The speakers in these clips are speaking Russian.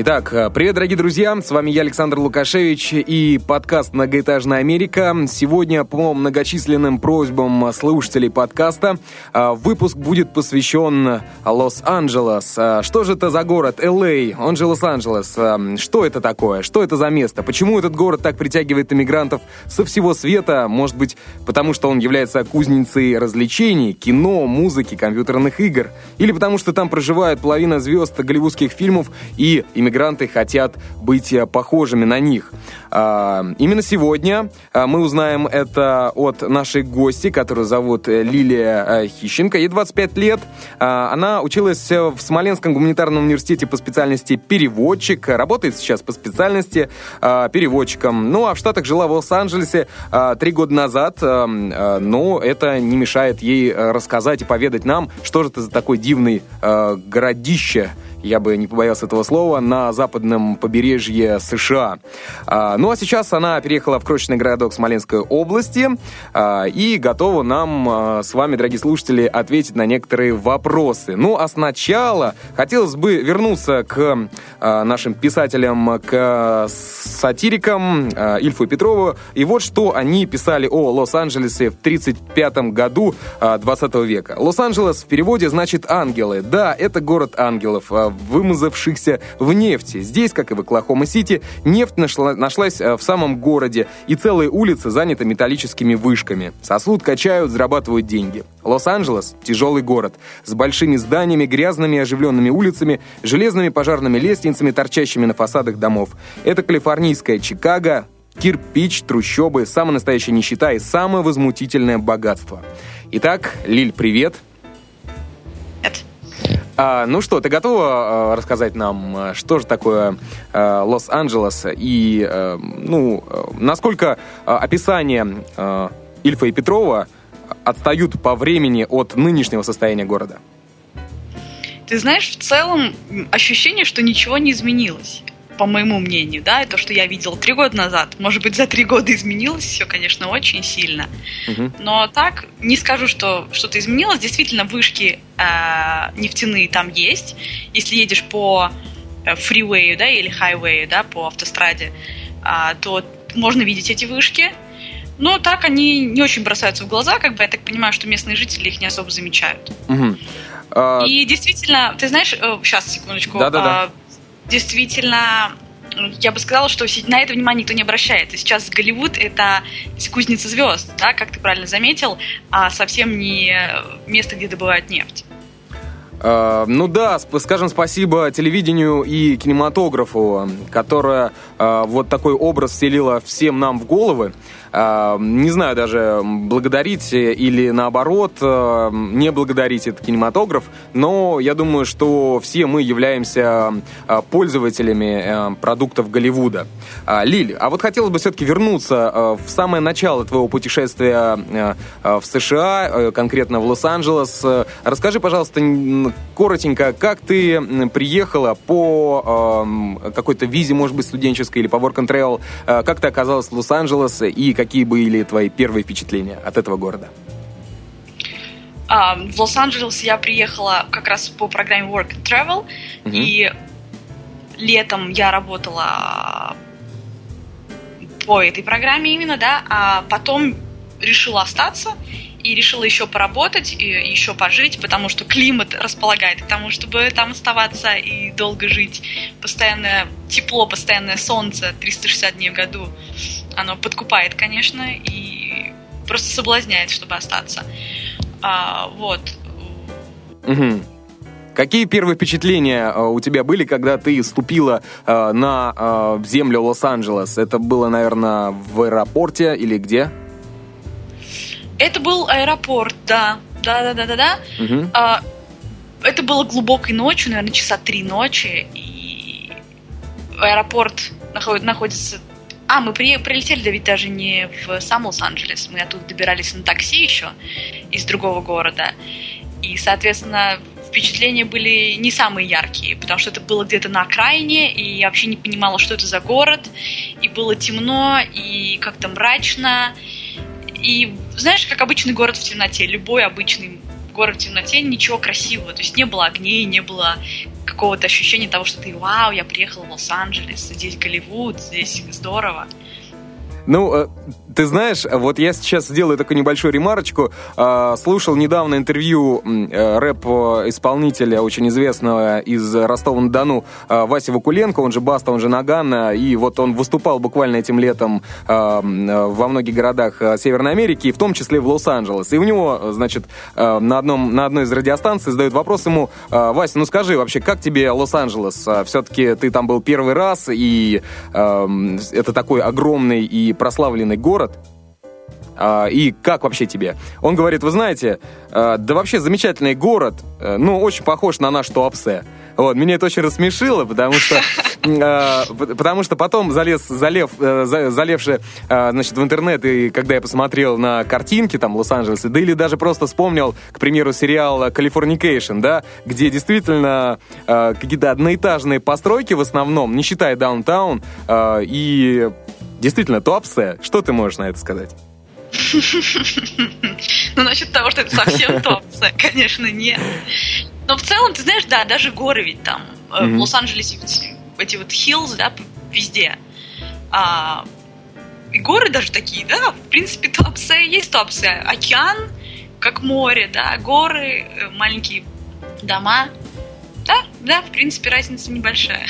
Итак, э, привет, дорогие друзья, с вами я, Александр Лукашевич, и подкаст «Многоэтажная Америка». Сегодня, по многочисленным просьбам слушателей подкаста, э, выпуск будет посвящен Лос-Анджелес. Э, что же это за город? Л.А., он же Лос-Анджелес. Что это такое? Что это за место? Почему этот город так притягивает иммигрантов со всего света? Может быть, потому что он является кузницей развлечений, кино, музыки, компьютерных игр? Или потому что там проживает половина звезд голливудских фильмов и иммигрантов иммигранты хотят быть э, похожими на них. А, именно сегодня а, мы узнаем это от нашей гости, которую зовут э, Лилия э, Хищенко. Ей 25 лет. А, она училась в Смоленском гуманитарном университете по специальности переводчик. Работает сейчас по специальности переводчиком. Ну, а в Штатах жила в Лос-Анджелесе три года назад. Но это не мешает ей рассказать и поведать нам, что же это за такой дивный городище я бы не побоялся этого слова, на западном побережье США. А, ну а сейчас она переехала в крошечный городок Смоленской области а, и готова нам а, с вами, дорогие слушатели, ответить на некоторые вопросы. Ну а сначала хотелось бы вернуться к нашим писателям, к сатирикам Ильфу и Петрову. И вот что они писали о Лос-Анджелесе в 1935 году 20 века. Лос-Анджелес в переводе значит «ангелы». Да, это город ангелов вымазавшихся в нефти. Здесь, как и в Оклахома-Сити, нефть нашла, нашлась э, в самом городе, и целые улицы заняты металлическими вышками. Сосуд качают, зарабатывают деньги. Лос-Анджелес – тяжелый город, с большими зданиями, грязными оживленными улицами, железными пожарными лестницами, торчащими на фасадах домов. Это калифорнийская Чикаго, кирпич, трущобы, самая настоящая нищета и самое возмутительное богатство. Итак, Лиль, привет. А, ну что, ты готова а, рассказать нам, а, что же такое а, Лос-Анджелес и, а, ну, насколько описание а, Ильфа и Петрова отстают по времени от нынешнего состояния города? Ты знаешь, в целом ощущение, что ничего не изменилось по моему мнению, да, это что я видел три года назад. Может быть, за три года изменилось все, конечно, очень сильно. Угу. Но так, не скажу, что что-то изменилось. Действительно, вышки э, нефтяные там есть. Если едешь по э, фривею, да, или хайвею, да, по автостраде, э, то можно видеть эти вышки. Но так они не очень бросаются в глаза, как бы я так понимаю, что местные жители их не особо замечают. Угу. И действительно, ты знаешь, сейчас, э, секундочку. Да-да-да действительно я бы сказала, что на это внимание никто не обращает. И сейчас Голливуд — это кузница звезд, да, как ты правильно заметил, а совсем не место, где добывают нефть. Uh, ну да, скажем спасибо телевидению и кинематографу, которое uh, вот такой образ вселило всем нам в головы. А, не знаю даже, благодарить или наоборот а, не благодарить этот кинематограф, но я думаю, что все мы являемся а, пользователями продуктов Голливуда. Лиль, а вот хотелось бы все-таки вернуться в самое начало твоего путешествия в США, конкретно в Лос-Анджелес. Расскажи, пожалуйста, коротенько, как ты приехала по какой-то визе, может быть, студенческой или по Work and Travel, как ты оказалась в Лос-Анджелес и какие были твои первые впечатления от этого города? А, в Лос-Анджелес я приехала как раз по программе Work and Travel, угу. и летом я работала по этой программе именно, да, а потом решила остаться и решила еще поработать, и еще пожить, потому что климат располагает к тому, чтобы там оставаться и долго жить. Постоянное тепло, постоянное солнце 360 дней в году, оно подкупает, конечно, и просто соблазняет, чтобы остаться. А, вот. Угу. Какие первые впечатления э, у тебя были, когда ты ступила э, на э, землю Лос-Анджелес? Это было, наверное, в аэропорте или где? Это был аэропорт, да. Да, да, да, да, да. Угу. А, это было глубокой ночью, наверное, часа три ночи. И аэропорт наход, находится. А, мы при, прилетели, да ведь даже не в сам Лос-Анджелес. Мы оттуда добирались на такси еще из другого города. И, соответственно, впечатления были не самые яркие, потому что это было где-то на окраине, и я вообще не понимала, что это за город, и было темно, и как-то мрачно, и знаешь, как обычный город в темноте, любой обычный город в темноте, ничего красивого, то есть не было огней, не было какого-то ощущения того, что ты, вау, я приехал в Лос-Анджелес, здесь Голливуд, здесь здорово. Ну, э, ты знаешь, вот я сейчас сделаю такую небольшую ремарочку. А, слушал недавно интервью э, рэп-исполнителя, очень известного из Ростова-на-Дону, а, Васи Вакуленко, он же Баста, он же Наган, и вот он выступал буквально этим летом а, во многих городах Северной Америки, в том числе в Лос-Анджелес. И у него, значит, на, одном, на одной из радиостанций задают вопрос ему, Вася, ну скажи вообще, как тебе Лос-Анджелес? Все-таки ты там был первый раз, и это такой огромный и прославленный город, а, и как вообще тебе? Он говорит, вы знаете, а, да вообще замечательный город, э, ну, очень похож на наш Туапсе. Вот, меня это очень рассмешило, потому что, э, потому что потом залез, залев, э, залевши, значит, в интернет, и когда я посмотрел на картинки там Лос-Анджелеса, да или даже просто вспомнил, к примеру, сериал «Californication», да, где действительно какие-то одноэтажные постройки в основном, не считая downtown, и действительно Туапсе. Что ты можешь на это сказать? Ну, насчет того, что это совсем Туапсе, конечно, нет. Но в целом, ты знаешь, да, даже горы ведь там. Mm-hmm. В Лос-Анджелесе эти вот hills, да, везде. А, и горы даже такие, да, в принципе, Туапсе есть Туапсе. Океан, как море, да, горы, э, маленькие дома. Да, да, в принципе, разница небольшая.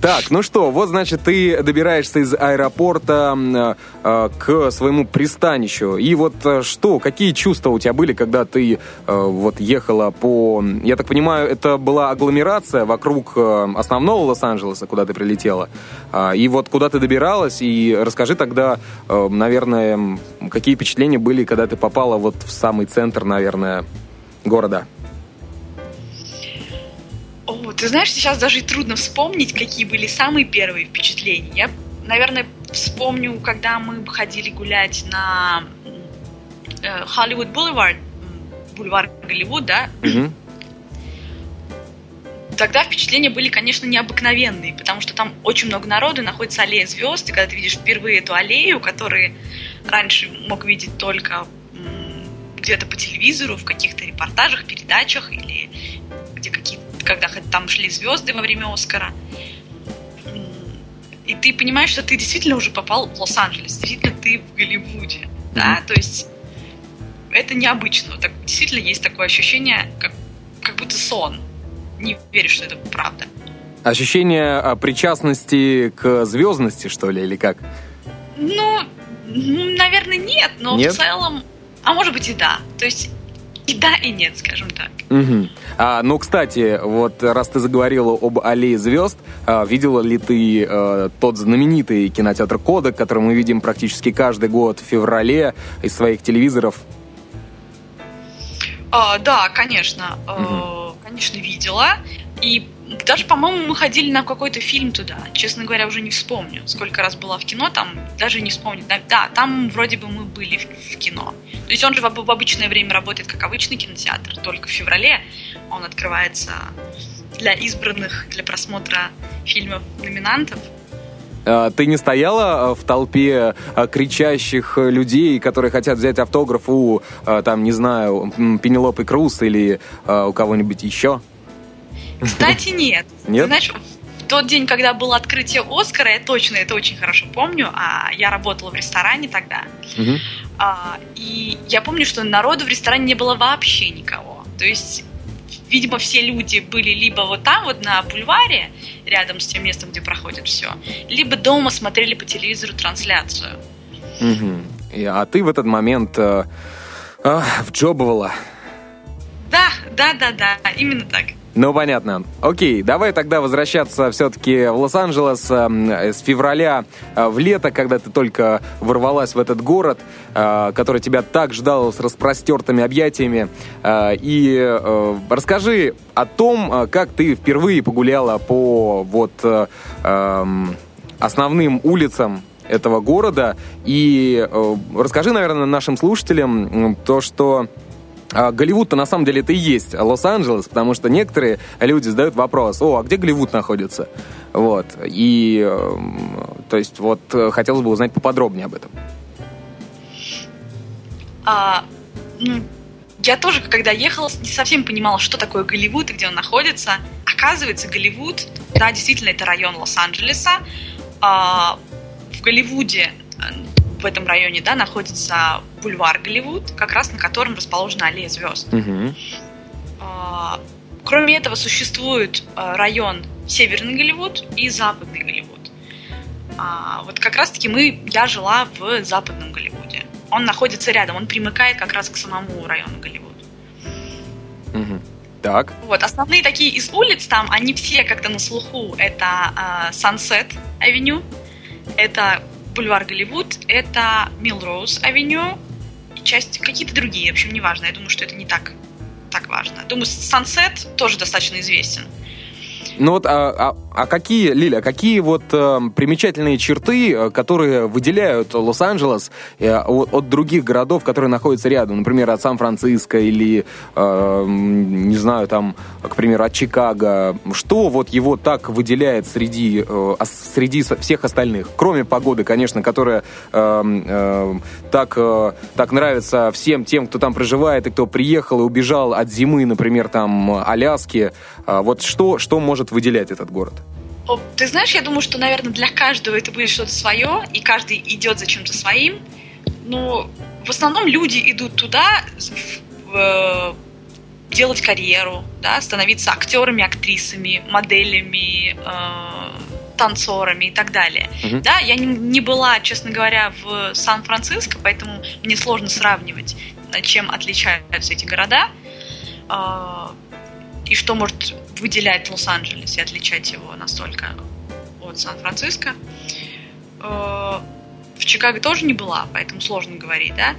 Так, ну что, вот, значит, ты добираешься из аэропорта э, э, к своему пристанищу. И вот э, что, какие чувства у тебя были, когда ты вот ехала по... Я так понимаю, это была агломерация вокруг основного Лос-Анджелеса, куда ты прилетела. А, и вот куда ты добиралась, и расскажи тогда, наверное, какие впечатления были, когда ты попала вот в самый центр, наверное, города. О, ты знаешь, сейчас даже и трудно вспомнить, какие были самые первые впечатления. Я, наверное, вспомню, когда мы ходили гулять на Холливуд э, Бульвар, бульвар Голливуд, да? Тогда впечатления были, конечно, необыкновенные, потому что там очень много народу, находится аллея звезд, и когда ты видишь впервые эту аллею, которую раньше мог видеть только где-то по телевизору, в каких-то репортажах, передачах или когда там шли звезды во время Оскара. И ты понимаешь, что ты действительно уже попал в Лос-Анджелес, действительно ты в Голливуде, mm-hmm. да, то есть это необычно. Так, действительно есть такое ощущение, как, как будто сон. Не веришь, что это правда. Ощущение а, причастности к звездности, что ли, или как? Ну, наверное, нет, но нет? в целом, а может быть и да. То есть и да, и нет, скажем так. Угу. А, ну, кстати, вот раз ты заговорила об аллее звезд, а, видела ли ты а, тот знаменитый кинотеатр Кодек, который мы видим практически каждый год в феврале из своих телевизоров? А, да, конечно. Угу. конечно, видела. И даже, по-моему, мы ходили на какой-то фильм туда. Честно говоря, уже не вспомню, сколько раз была в кино, там даже не вспомню. Да, там вроде бы мы были в, в кино. То есть он же в, в обычное время работает как обычный кинотеатр, только в феврале он открывается для избранных, для просмотра фильмов номинантов. А, ты не стояла а, в толпе а, кричащих людей, которые хотят взять автограф у, там, не знаю, Пенелопы Круз или у кого-нибудь еще? Кстати, нет. Нет? Знаешь, в тот день, когда было открытие Оскара, я точно это очень хорошо помню, а я работала в ресторане тогда. Угу. А, и я помню, что народу в ресторане не было вообще никого. То есть видимо, все люди были либо вот там, вот на бульваре, рядом с тем местом, где проходит все, либо дома смотрели по телевизору трансляцию. Угу. И, а ты в этот момент э, э, вджобывала? Да, да, да, да, именно так. Ну, понятно. Окей, давай тогда возвращаться все-таки в Лос-Анджелес э, с февраля э, в лето, когда ты только ворвалась в этот город, э, который тебя так ждал с распростертыми объятиями. Э, и расскажи о том, как ты впервые погуляла по вот эм, основным улицам этого города. И расскажи, наверное, нашим слушателям то, что Голливуд-то на самом деле это и есть Лос-Анджелес, потому что некоторые люди задают вопрос, о, а где Голливуд находится? Вот, и, эм, то есть, вот, э, хотелось бы узнать поподробнее об этом. А, ну, я тоже, когда ехала, не совсем понимала, что такое Голливуд и где он находится. Оказывается, Голливуд, да, действительно, это район Лос-Анджелеса. А, в Голливуде в этом районе, да, находится бульвар Голливуд, как раз на котором расположена аллея звезд. Угу. А, кроме этого, существует а, район Северный Голливуд и Западный Голливуд. А, вот как раз-таки мы, я жила в Западном Голливуде. Он находится рядом, он примыкает как раз к самому району Голливуд. Угу. Так. Вот, основные такие из улиц там, они все как-то на слуху. Это Avenue, это бульвар Голливуд, это Милроуз Авеню часть какие-то другие, в общем, неважно. Я думаю, что это не так, так важно. Думаю, Sunset тоже достаточно известен. Ну вот, а, а, а какие, Лиля, какие вот э, примечательные черты, э, которые выделяют Лос-Анджелес э, от, от других городов, которые находятся рядом, например, от Сан-Франциско или, э, не знаю, там, к примеру, от Чикаго? Что вот его так выделяет среди, э, среди всех остальных? Кроме погоды, конечно, которая э, э, так, э, так нравится всем тем, кто там проживает и кто приехал и убежал от зимы, например, там, Аляски. Э, вот что, что может выделять этот город? Ты знаешь, я думаю, что, наверное, для каждого это будет что-то свое, и каждый идет за чем-то своим. Но в основном люди идут туда в, делать карьеру, да, становиться актерами, актрисами, моделями, э, танцорами и так далее. Uh-huh. Да, я не, не была, честно говоря, в Сан-Франциско, поэтому мне сложно сравнивать, чем отличаются эти города. Э, и что может выделять Лос-Анджелес и отличать его настолько от Сан-Франциско. Э, в Чикаго тоже не была, поэтому сложно говорить, да?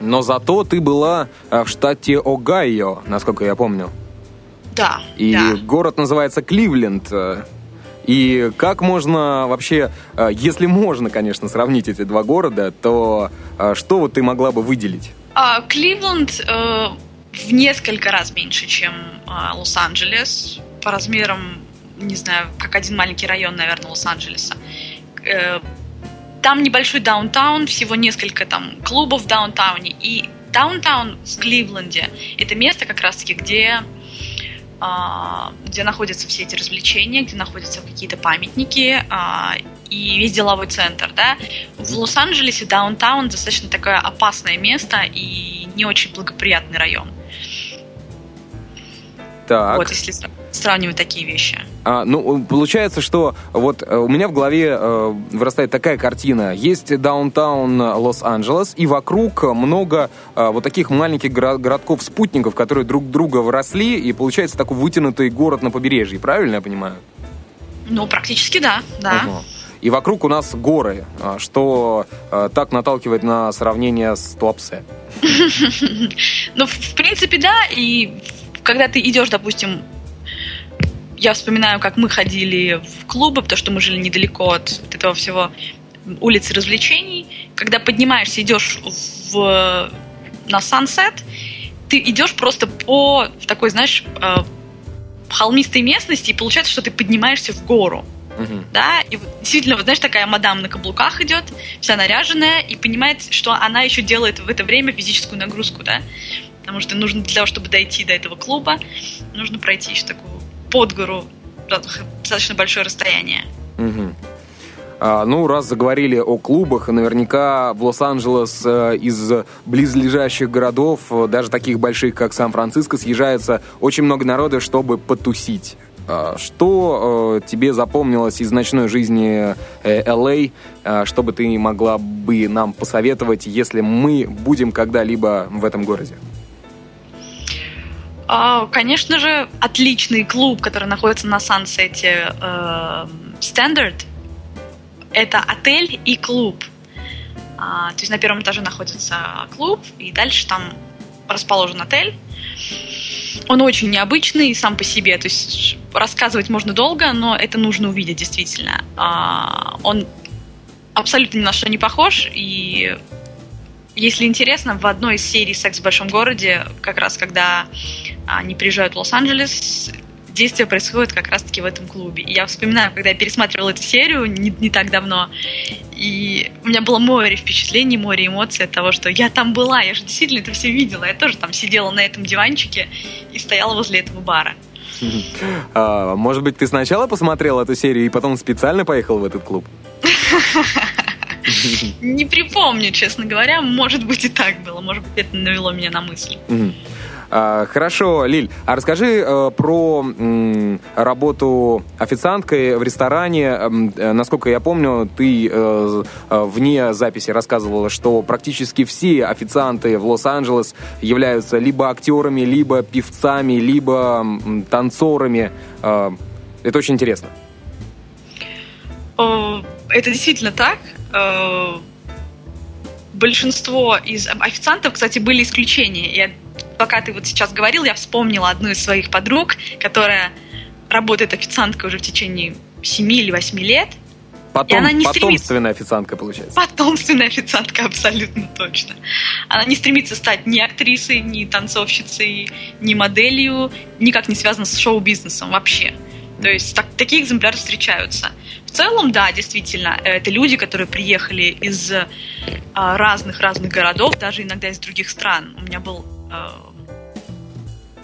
Но зато ты была э, в штате Огайо, насколько я помню. Да. И да. город называется Кливленд. И как можно вообще, э, если можно, конечно, сравнить эти два города, то что вот ты могла бы выделить? А, Кливленд в несколько раз меньше, чем э, Лос-Анджелес. По размерам, не знаю, как один маленький район, наверное, Лос-Анджелеса. Э, там небольшой даунтаун, всего несколько там клубов в даунтауне. И даунтаун в Кливленде – это место как раз-таки, где а, где находятся все эти развлечения, где находятся какие-то памятники а, и весь деловой центр, да. В Лос-Анджелесе даунтаун достаточно такое опасное место и не очень благоприятный район. Так. Вот, если сравнивать такие вещи. А, ну, получается, что вот э, у меня в голове э, вырастает такая картина. Есть даунтаун Лос-Анджелес, и вокруг много э, вот таких маленьких городков-спутников, которые друг друга вросли, и получается такой вытянутый город на побережье. Правильно я понимаю? Ну, практически да, да. Угу. И вокруг у нас горы, а, что э, так наталкивает на сравнение с Туапсе. Ну, в принципе, да, и когда ты идешь, допустим, я вспоминаю, как мы ходили в клубы, потому что мы жили недалеко от этого всего улицы развлечений. Когда поднимаешься, идешь в, на Сансет, ты идешь просто по такой, знаешь, э, холмистой местности, и получается, что ты поднимаешься в гору. Uh-huh. Да, и действительно, вот знаешь, такая мадам на каблуках идет, вся наряженная, и понимает, что она еще делает в это время физическую нагрузку, да потому что нужно для того, чтобы дойти до этого клуба, нужно пройти еще такую под гору достаточно большое расстояние. Угу. А, ну, раз заговорили о клубах, наверняка в Лос-Анджелес э, из близлежащих городов, э, даже таких больших, как Сан-Франциско, съезжается очень много народа, чтобы потусить. А, что э, тебе запомнилось из ночной жизни э, LA, э, что бы ты могла бы нам посоветовать, если мы будем когда-либо в этом городе? А, конечно же, отличный клуб, который находится на Сансете Standard. Это отель и клуб. А, то есть на первом этаже находится клуб, и дальше там расположен отель. Он очень необычный сам по себе, то есть рассказывать можно долго, но это нужно увидеть действительно. А, он абсолютно ни на что не похож, и если интересно, в одной из серий «Секс в большом городе», как раз когда они приезжают в Лос-Анджелес, действие происходит как раз-таки в этом клубе. И я вспоминаю, когда я пересматривала эту серию не, не так давно, и у меня было море впечатлений, море эмоций от того, что я там была, я же действительно это все видела. Я тоже там сидела на этом диванчике и стояла возле этого бара. А, может быть, ты сначала посмотрел эту серию и потом специально поехал в этот клуб? Не припомню, честно говоря. Может быть, и так было. Может быть, это навело меня на мысль. А, хорошо, Лиль, а расскажи э, про работу официанткой в ресторане. Э, насколько я помню, ты э, вне записи рассказывала, что практически все официанты в Лос-Анджелес являются либо актерами, либо певцами, либо танцорами. Это очень интересно. Это действительно так большинство из официантов, кстати, были исключения. Я пока ты вот сейчас говорил, я вспомнила одну из своих подруг, которая работает официанткой уже в течение 7 или 8 лет. Потом, и она не потомственная стремится... официантка, получается. Потомственная официантка, абсолютно точно. Она не стремится стать ни актрисой, ни танцовщицей, ни моделью, никак не связана с шоу-бизнесом вообще. То есть так, такие экземпляры встречаются. В целом, да, действительно, это люди, которые приехали из разных-разных городов, даже иногда из других стран. У меня был а,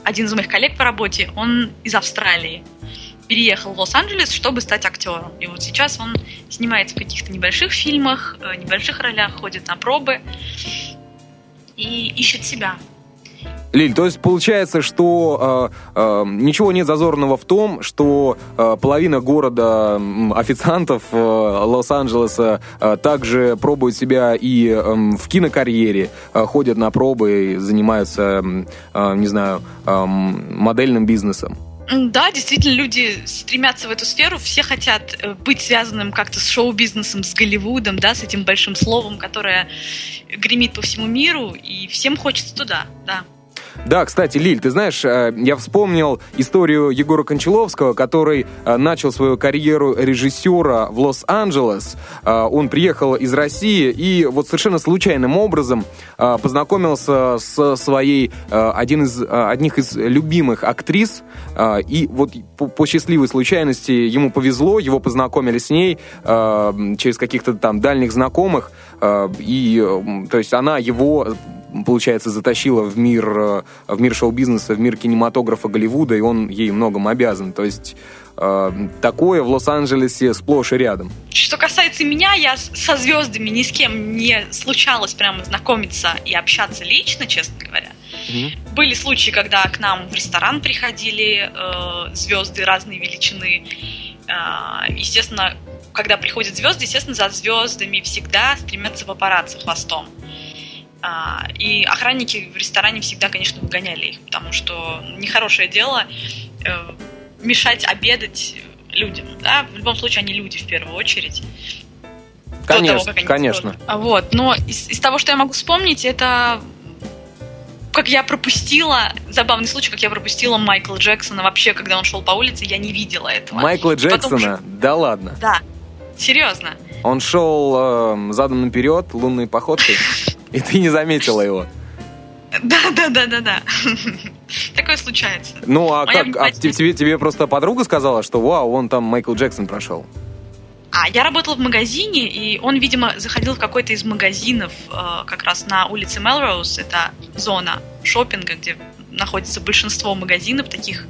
один из моих коллег по работе, он из Австралии. Переехал в Лос-Анджелес, чтобы стать актером. И вот сейчас он снимается в каких-то небольших фильмах, э, небольших ролях, ходит на пробы и ищет себя. Лиль, то есть получается, что э, э, ничего нет зазорного в том, что э, половина города официантов э, Лос-Анджелеса э, также пробуют себя и э, в кинокарьере, э, ходят на пробы и занимаются, э, не знаю, э, модельным бизнесом. Да, действительно, люди стремятся в эту сферу, все хотят э, быть связанным как-то с шоу-бизнесом, с Голливудом, да, с этим большим словом, которое гремит по всему миру, и всем хочется туда, да. Да, кстати, Лиль, ты знаешь, э, я вспомнил историю Егора Кончаловского, который э, начал свою карьеру режиссера в Лос-Анджелес. Э, он приехал из России и вот совершенно случайным образом познакомился с своей один из, одних из любимых актрис. И вот по счастливой случайности ему повезло, его познакомили с ней через каких-то там дальних знакомых. И, то есть, она его получается, затащила в мир, э, в мир шоу-бизнеса, в мир кинематографа Голливуда, и он ей многом обязан. То есть э, такое в Лос-Анджелесе сплошь и рядом. Что касается меня, я со звездами ни с кем не случалось прямо знакомиться и общаться лично, честно говоря. Mm-hmm. Были случаи, когда к нам в ресторан приходили э, звезды разной величины. Э, естественно, когда приходят звезды, естественно, за звездами всегда стремятся папарацци хвостом. А, и охранники в ресторане всегда, конечно, выгоняли их, потому что нехорошее дело э, мешать обедать людям. Да? В любом случае, они люди в первую очередь. Конечно, того, конечно. А вот, но из, из того, что я могу вспомнить, это как я пропустила, забавный случай, как я пропустила Майкла Джексона вообще, когда он шел по улице, я не видела этого. Майкла Джексона? Потом... Да ладно? Да, серьезно. Он шел э, задом наперед, лунной походкой? И ты не заметила его. Да, да, да, да, да. Такое случается. Ну, а Моя как? А тебе, тебе просто подруга сказала, что вау, он там Майкл Джексон прошел? А, я работала в магазине, и он, видимо, заходил в какой-то из магазинов э, как раз на улице Мелроуз. Это зона шопинга, где находится большинство магазинов, таких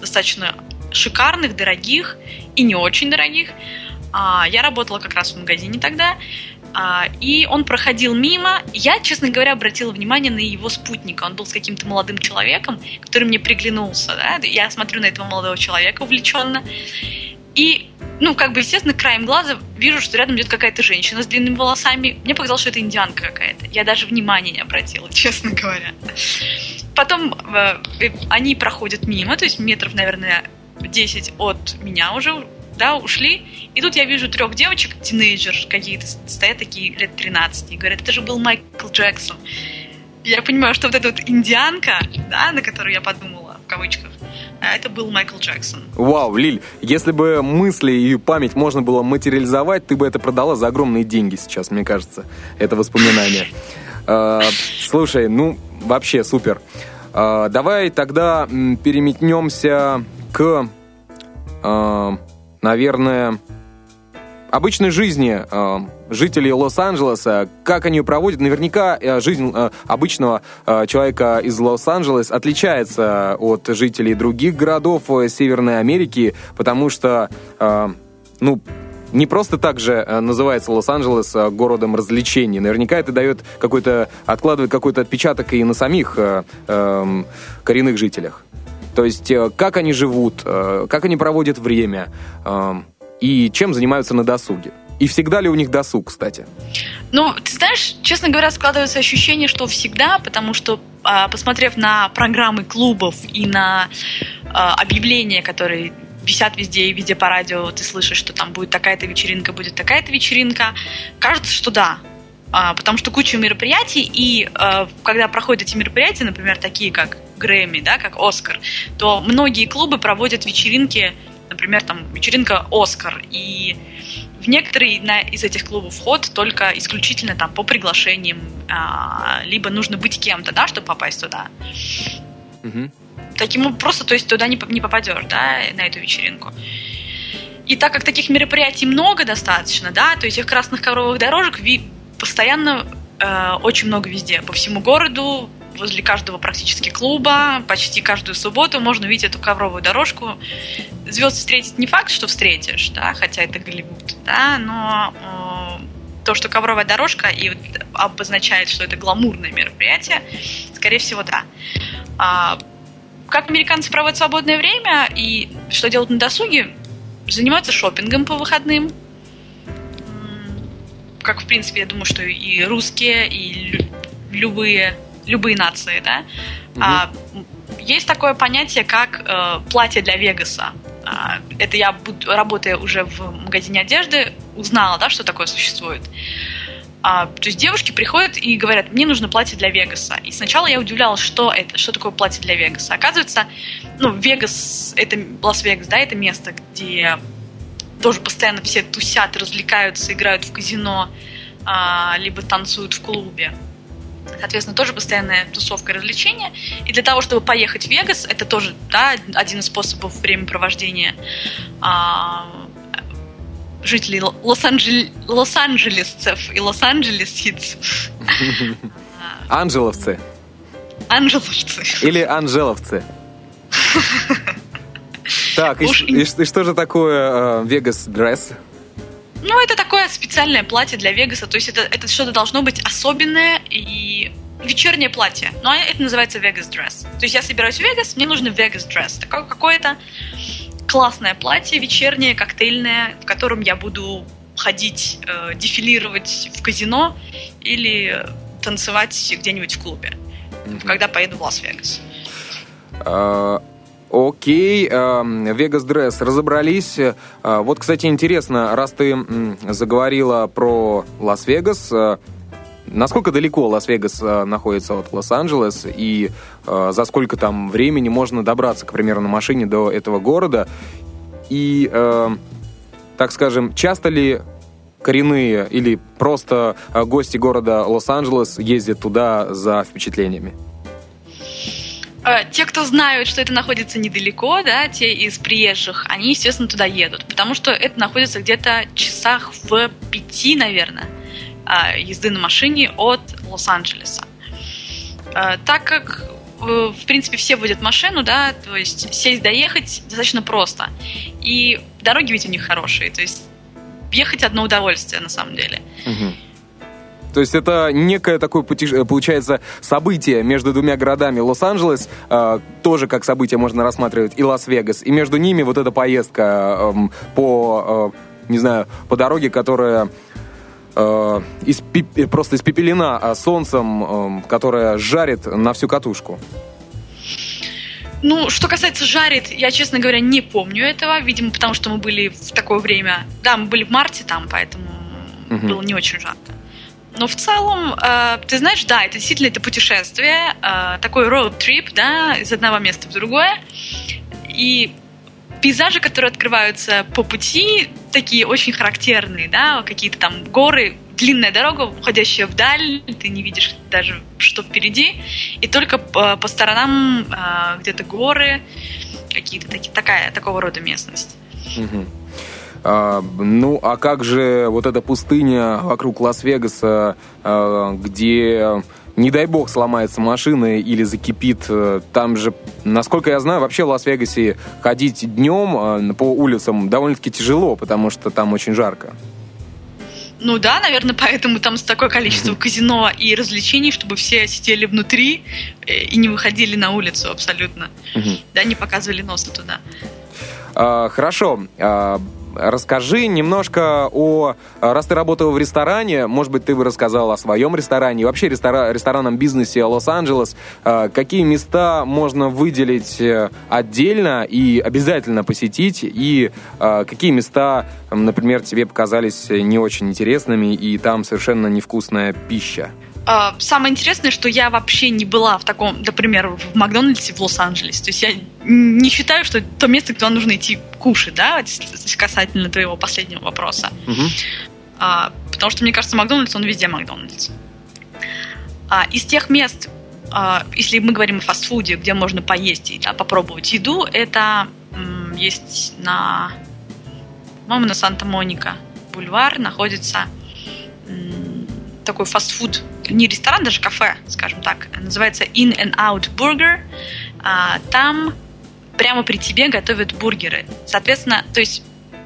достаточно шикарных, дорогих и не очень дорогих. А, я работала как раз в магазине тогда, а, и он проходил мимо. Я, честно говоря, обратила внимание на его спутника. Он был с каким-то молодым человеком, который мне приглянулся. Да? Я смотрю на этого молодого человека увлеченно. И, ну, как бы, естественно, краем глаза вижу, что рядом идет какая-то женщина с длинными волосами. Мне показалось, что это индианка какая-то. Я даже внимания не обратила, честно говоря. Потом э, э, они проходят мимо, то есть метров, наверное, 10 от меня уже да, ушли. И тут я вижу трех девочек, тинейджер какие-то, стоят такие лет 13, и говорят, это же был Майкл Джексон. Я понимаю, что вот эта вот индианка, да, на которую я подумала, в кавычках, а это был Майкл Джексон. Вау, Лиль, если бы мысли и память можно было материализовать, ты бы это продала за огромные деньги сейчас, мне кажется, это воспоминание. Э, слушай, ну, вообще супер. Э, давай тогда переметнемся к, наверное, обычной жизни э, жителей Лос-Анджелеса, как они ее проводят, наверняка э, жизнь э, обычного э, человека из Лос-Анджелес отличается от жителей других городов э, Северной Америки, потому что, э, ну, не просто так же э, называется Лос-Анджелес э, городом развлечений. Наверняка это дает какой-то, откладывает какой-то отпечаток и на самих э, э, коренных жителях. То есть, э, как они живут, э, как они проводят время. Э, и чем занимаются на досуге. И всегда ли у них досуг, кстати? Ну, ты знаешь, честно говоря, складывается ощущение, что всегда, потому что, а, посмотрев на программы клубов и на а, объявления, которые висят везде и везде по радио, ты слышишь, что там будет такая-то вечеринка, будет такая-то вечеринка, кажется, что да, а, потому что куча мероприятий, и когда проходят эти мероприятия, например, такие как Грэмми, да, как Оскар, то многие клубы проводят вечеринки например, там вечеринка «Оскар», и в некоторые из этих клубов вход только исключительно там по приглашениям, а, либо нужно быть кем-то, да, чтобы попасть туда. Угу. Таким просто, то есть туда не, не попадешь, да, на эту вечеринку. И так как таких мероприятий много достаточно, да, то этих красных ковровых дорожек постоянно э, очень много везде, по всему городу, возле каждого практически клуба, почти каждую субботу можно увидеть эту ковровую дорожку. Звезд встретить не факт, что встретишь, да, хотя это Голливуд, да, но э, то, что ковровая дорожка и обозначает, что это гламурное мероприятие, скорее всего, да. А, как американцы проводят свободное время и что делают на досуге? Занимаются шопингом по выходным. Как, в принципе, я думаю, что и русские, и любые любые нации, да, угу. а, есть такое понятие, как э, платье для Вегаса. А, это я, работая уже в магазине одежды, узнала, да, что такое существует. А, то есть девушки приходят и говорят, мне нужно платье для Вегаса. И сначала я удивлялась, что это, что такое платье для Вегаса. Оказывается, ну, Вегас, это Лас-Вегас, да, это место, где тоже постоянно все тусят, развлекаются, играют в казино, а, либо танцуют в клубе. Соответственно, тоже постоянная тусовка и развлечения. И для того, чтобы поехать в Вегас, это тоже да, один из способов времяпровождения а, жителей Лос-Анджелесцев и Лос-Анджелесцев. Анжеловцы. Анжеловцы. Или анжеловцы. Так, и, и, и что же такое Вегас дресс? Ну, это такое специальное платье для Вегаса. То есть это, это что-то должно быть особенное и вечернее платье. Но это называется Vegas dress. То есть я собираюсь в Вегас, мне нужно Vegas dress. Такое какое-то классное платье, вечернее, коктейльное, в котором я буду ходить, э, дефилировать в казино или танцевать где-нибудь в клубе, mm-hmm. когда поеду в Лас-Вегас. А, Окей, Vegas dress, разобрались. А, вот, кстати, интересно, раз ты заговорила про Лас-Вегас, а, насколько далеко Лас-Вегас а, находится от Лос-Анджелес и за сколько там времени можно добраться, к примеру, на машине до этого города? И, так скажем, часто ли коренные или просто гости города Лос-Анджелес ездят туда за впечатлениями? Э, те, кто знают, что это находится недалеко, да, те из приезжих, они, естественно, туда едут, потому что это находится где-то часах в пяти, наверное, а, езды на машине от Лос-Анджелеса. Э, так как э, в принципе, все водят машину, да, то есть сесть, доехать достаточно просто. И дороги ведь у них хорошие, то есть ехать одно удовольствие на самом деле. Угу. То есть это некое такое, э, получается, событие между двумя городами. Лос-Анджелес э, тоже как событие можно рассматривать, и Лас-Вегас. И между ними вот эта поездка э, по, э, не знаю, по дороге, которая э, испеп... просто испепелена а, солнцем, э, которая жарит на всю катушку. Ну, что касается жарит, я, честно говоря, не помню этого. Видимо, потому что мы были в такое время... Да, мы были в марте там, поэтому угу. было не очень жарко. Но в целом, э, ты знаешь, да, это действительно это путешествие, э, такой road trip, да, из одного места в другое. И пейзажи, которые открываются по пути, такие очень характерные, да, какие-то там горы длинная дорога, уходящая вдаль, ты не видишь даже, что впереди, и только по, по сторонам э, где-то горы, какие-то такие, такая, такого рода местность. Угу. А, ну, а как же вот эта пустыня вокруг Лас-Вегаса, а, где не дай бог сломается машина или закипит, э, там же, насколько я знаю, вообще в Лас-Вегасе ходить днем по улицам довольно-таки тяжело, потому что там очень жарко. Ну да, наверное, поэтому там такое количество казино и развлечений, чтобы все сидели внутри э, и не выходили на улицу абсолютно. Да, не показывали носа туда. А, хорошо. А, расскажи немножко о... Раз ты работал в ресторане, может быть, ты бы рассказал о своем ресторане, вообще рестора, ресторанном бизнесе Лос-Анджелес. А, какие места можно выделить э, отдельно и обязательно посетить? И а, какие места, например, тебе показались не очень интересными и там совершенно невкусная пища? А, самое интересное, что я вообще не была в таком, например, в Макдональдсе в Лос-Анджелесе. То есть я не считаю, что то место, куда нужно идти кушать, да, касательно твоего последнего вопроса. Угу. А, потому что, мне кажется, Макдональдс, он везде Макдональдс. А, из тех мест, а, если мы говорим о фастфуде, где можно поесть и да, попробовать еду, это м, есть на, по-моему, на Санта-Моника бульвар находится м, такой фастфуд не ресторан, даже кафе, скажем так, называется In and Out Burger. А, там прямо при тебе готовят бургеры. Соответственно, то есть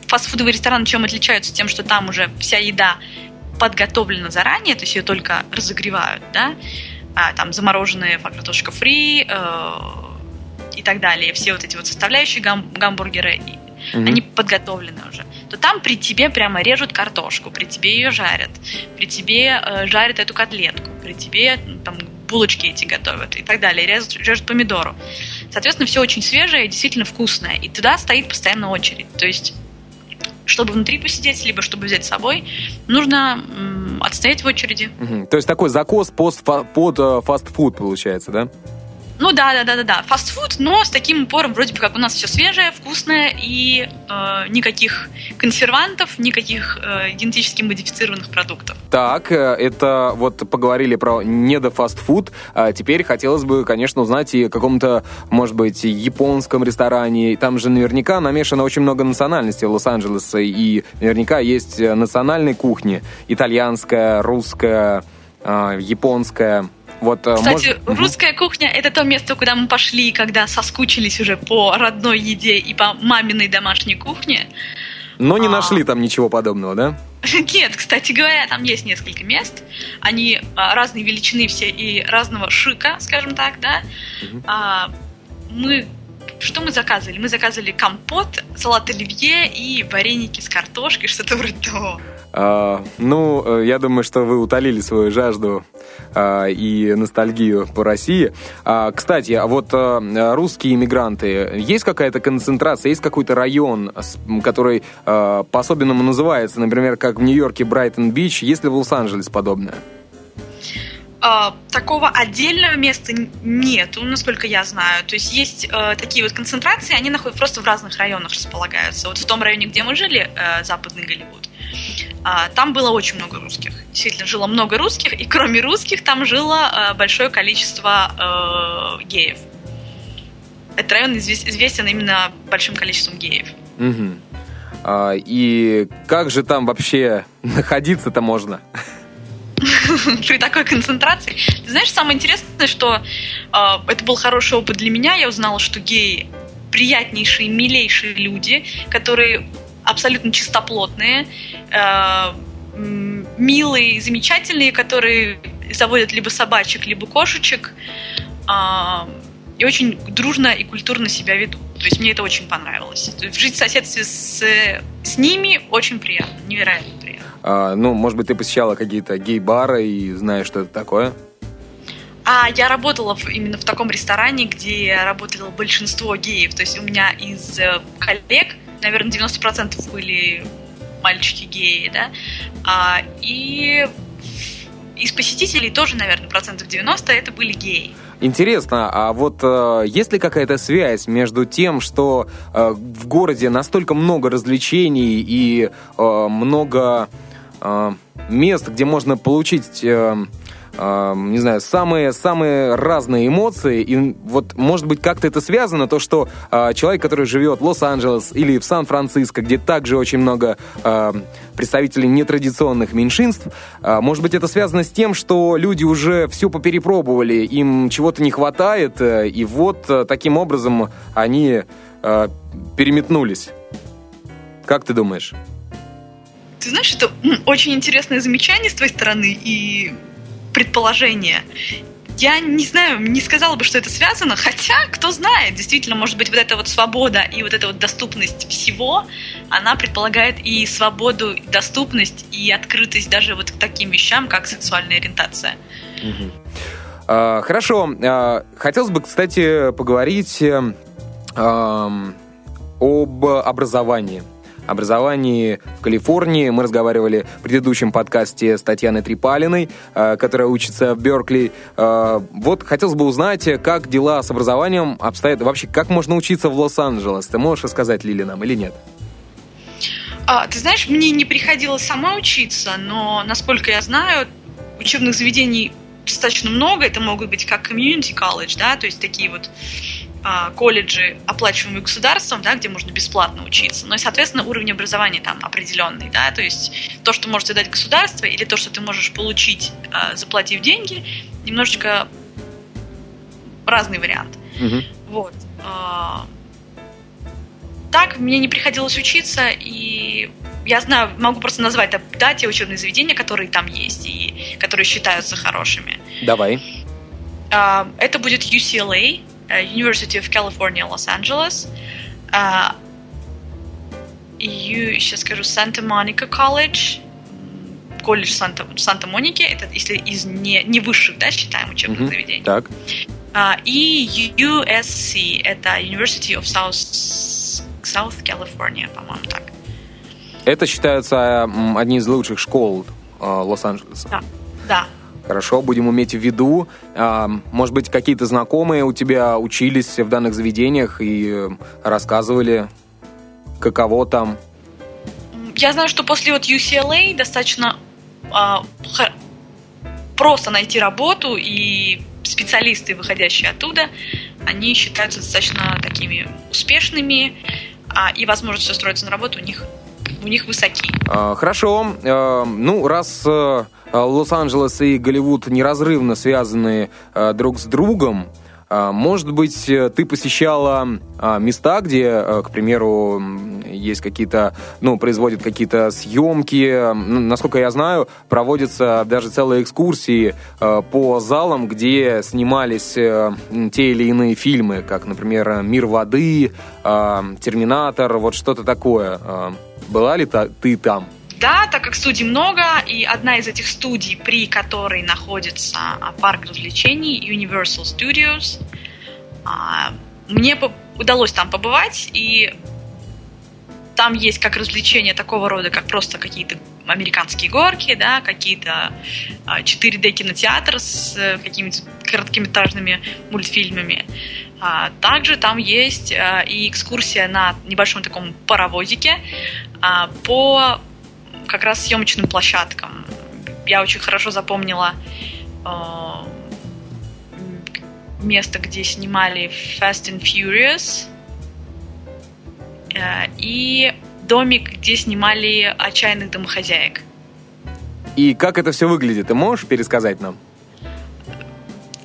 фастфудовые рестораны чем отличаются? Тем, что там уже вся еда подготовлена заранее, то есть ее только разогревают, да, а, там замороженные картошка фри э, и так далее, все вот эти вот составляющие гам- гамбургеры, mm-hmm. они подготовлены уже, то там при тебе прямо режут картошку, при тебе ее жарят, при тебе э, жарят эту котлетку, при тебе там булочки эти готовят и так далее, режут, режут помидору. Соответственно, все очень свежее и действительно вкусное. И туда стоит постоянно очередь. То есть чтобы внутри посидеть, либо чтобы взять с собой, нужно м, отстоять в очереди. Угу. То есть такой закос пост, под э, фастфуд получается, да? Ну да, да, да, да, да. Фастфуд, но с таким упором вроде бы как у нас все свежее, вкусное и э, никаких консервантов, никаких э, генетически модифицированных продуктов. Так, э, это вот поговорили про недофастфуд. А теперь хотелось бы, конечно, узнать и о каком-то, может быть, японском ресторане. Там же наверняка намешано очень много национальностей в Лос-Анджелесе, и наверняка есть национальные кухни. Итальянская, русская, э, японская. Вот, э, Кстати, может... русская кухня это то место, куда мы пошли, когда соскучились уже по родной еде и по маминой домашней кухне. Но не а... нашли там ничего подобного, да? Нет, кстати говоря, там есть несколько мест. Они а, разной величины все и разного шика, скажем так, да. Угу. А, мы что мы заказывали? Мы заказывали компот, салат оливье и вареники с картошкой, что-то вроде того. А, ну, э, я думаю, что вы утолили свою жажду а, и ностальгию по России. А, кстати, а вот а, русские иммигранты, есть какая-то концентрация, есть какой-то район, который а, по-особенному называется, например, как в Нью-Йорке Брайтон-Бич, есть ли в Лос-Анджелес подобное? Такого отдельного места нету, насколько я знаю. То есть есть uh, такие вот концентрации, они находятся просто в разных районах располагаются. Вот в том районе, где мы жили, uh, западный Голливуд, там было очень много русских. Действительно, жило много русских, и кроме русских там жило а, большое количество э, геев. Этот район известен именно большим количеством геев. Угу. А, и как же там вообще находиться-то можно? При такой концентрации. Ты знаешь, самое интересное, что э, это был хороший опыт для меня. Я узнала, что геи приятнейшие, милейшие люди, которые абсолютно чистоплотные, э, милые, замечательные, которые заводят либо собачек, либо кошечек, э, и очень дружно и культурно себя ведут. То есть мне это очень понравилось. Жить в соседстве с, с ними очень приятно, невероятно приятно. А, ну, может быть, ты посещала какие-то гей-бары и знаешь, что это такое? А я работала в, именно в таком ресторане, где работало большинство геев. То есть у меня из э, коллег наверное, 90% были мальчики геи, да, а, и из посетителей тоже, наверное, процентов 90 это были геи. Интересно, а вот э, есть ли какая-то связь между тем, что э, в городе настолько много развлечений и э, много мест, где можно получить не знаю, самые, самые разные эмоции. И вот, может быть, как-то это связано, то, что э, человек, который живет в Лос-Анджелес или в Сан-Франциско, где также очень много э, представителей нетрадиционных меньшинств, э, может быть, это связано с тем, что люди уже все поперепробовали, им чего-то не хватает, э, и вот э, таким образом они э, переметнулись. Как ты думаешь? Ты знаешь, это очень интересное замечание с твоей стороны, и предположение. Я не знаю, не сказала бы, что это связано, хотя, кто знает, действительно, может быть, вот эта вот свобода и вот эта вот доступность всего, она предполагает и свободу, и доступность, и открытость даже вот к таким вещам, как сексуальная ориентация. А, хорошо. А, хотелось бы, кстати, поговорить а, об образовании образовании в Калифорнии. Мы разговаривали в предыдущем подкасте с Татьяной Трипалиной, э, которая учится в Беркли. Э, вот хотелось бы узнать, как дела с образованием обстоят. Вообще, как можно учиться в Лос-Анджелес? Ты можешь рассказать, Лили, нам или нет? А, ты знаешь, мне не приходилось сама учиться, но, насколько я знаю, учебных заведений достаточно много. Это могут быть как community college, да, то есть такие вот а, колледжи, оплачиваемые государством, да, где можно бесплатно учиться. Но, и, соответственно, уровень образования там определенный. Да, то есть то, что может дать государство, или то, что ты можешь получить, а, заплатив деньги, немножечко разный вариант. Угу. Вот. А, так, мне не приходилось учиться, и я знаю, могу просто назвать да, те учебные заведения, которые там есть, и которые считаются хорошими. Давай. Это будет UCLA, University of California, Los-Angeles. Uh, сейчас скажу, Санта-Моника колледж, колледж Санта, Санта-Моники, это если из не, не высших, да, считаем учебных mm-hmm. заведений. Так. Uh, и USC, это University of South, South California, по-моему, так. Это считаются одни из лучших школ Лос-Анджелеса. Да, да. Хорошо, будем иметь в виду. А, может быть, какие-то знакомые у тебя учились в данных заведениях и э, рассказывали, каково там? Я знаю, что после вот UCLA достаточно а, просто найти работу, и специалисты, выходящие оттуда, они считаются достаточно такими успешными, а, и возможность устроиться на работу у них, у них высоки. А, хорошо. Ну, раз э, Э, Лос-Анджелес и Голливуд неразрывно связаны э, друг с другом. Э, может быть, ты посещала места, где, к примеру, есть какие-то, ну, производят какие-то съемки. Насколько я знаю, проводятся даже целые экскурсии по залам, где снимались те или иные фильмы, как, например, «Мир воды», «Терминатор», вот что-то такое. Была ли ты там? Да, так как студий много, и одна из этих студий, при которой находится а, парк развлечений Universal Studios, а, мне удалось там побывать, и там есть как развлечения такого рода, как просто какие-то американские горки, да, какие-то 4D а, кинотеатр с э, какими-то короткометражными мультфильмами. Также там есть и экскурсия на небольшом таком паровозике по как раз съемочным площадкам. Я очень хорошо запомнила э, место, где снимали Fast and Furious э, и домик, где снимали отчаянных домохозяек. И как это все выглядит? Ты можешь пересказать нам?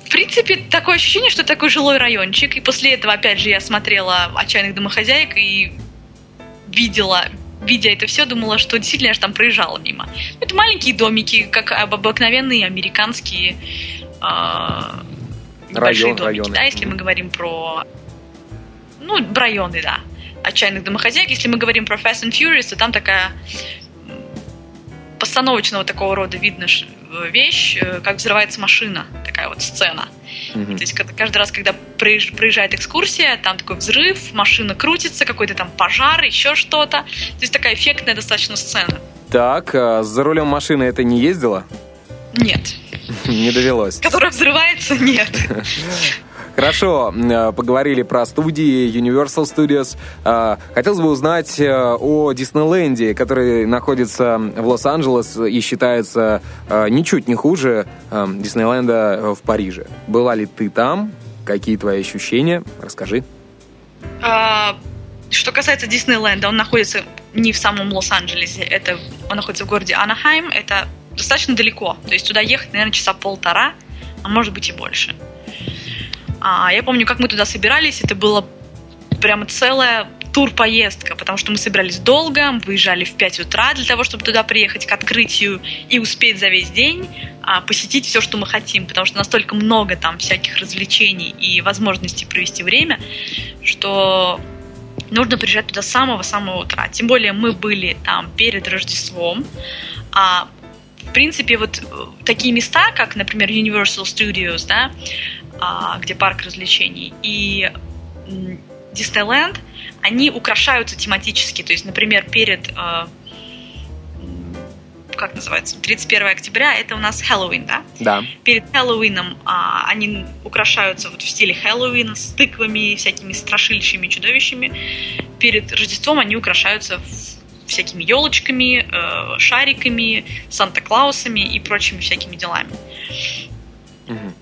В принципе, такое ощущение, что такой жилой райончик. И после этого, опять же, я смотрела «Отчаянных домохозяек» и видела видя это все, думала, что действительно я же там проезжала мимо. Это маленькие домики, как обыкновенные американские э, Район, домики, районы. да, если мы говорим про ну, районы, да, отчаянных домохозяек. Если мы говорим про Fast and Furious, то там такая постановочного такого рода видно вещь, э, как взрывается машина, такая вот сцена. Mm-hmm. То есть каждый раз, когда проезжает экскурсия, там такой взрыв, машина крутится, какой-то там пожар, еще что-то. То есть такая эффектная достаточно сцена. Так, а за рулем машины это не ездила? Нет. Не довелось. Которая взрывается, нет. Хорошо, э, поговорили про студии Universal Studios. Э, хотелось бы узнать э, о Диснейленде, который находится в Лос-Анджелес и считается ничуть не хуже Диснейленда в Париже. Была ли ты там? Какие твои ощущения? Расскажи. А, что касается Диснейленда, он находится не в самом Лос-Анджелесе, это он находится в городе Анахайм, это достаточно далеко, то есть туда ехать, наверное, часа полтора, а может быть и больше. А, я помню, как мы туда собирались, это было прямо целая тур-поездка, потому что мы собирались долго, выезжали в 5 утра для того, чтобы туда приехать к открытию и успеть за весь день а, посетить все, что мы хотим, потому что настолько много там всяких развлечений и возможностей провести время, что нужно приезжать туда с самого-самого утра. Тем более мы были там перед Рождеством, а в принципе, вот э, такие места, как, например, Universal Studios, да, где парк развлечений, и Disneyland, они украшаются тематически. То есть, например, перед э, как называется, 31 октября, это у нас Хэллоуин, да? Да. Перед Хэллоуином а, они украшаются вот в стиле Хэллоуина с тыквами, всякими страшильщими чудовищами. Перед Рождеством они украшаются всякими елочками, э, шариками, Санта-Клаусами и прочими всякими делами. Угу.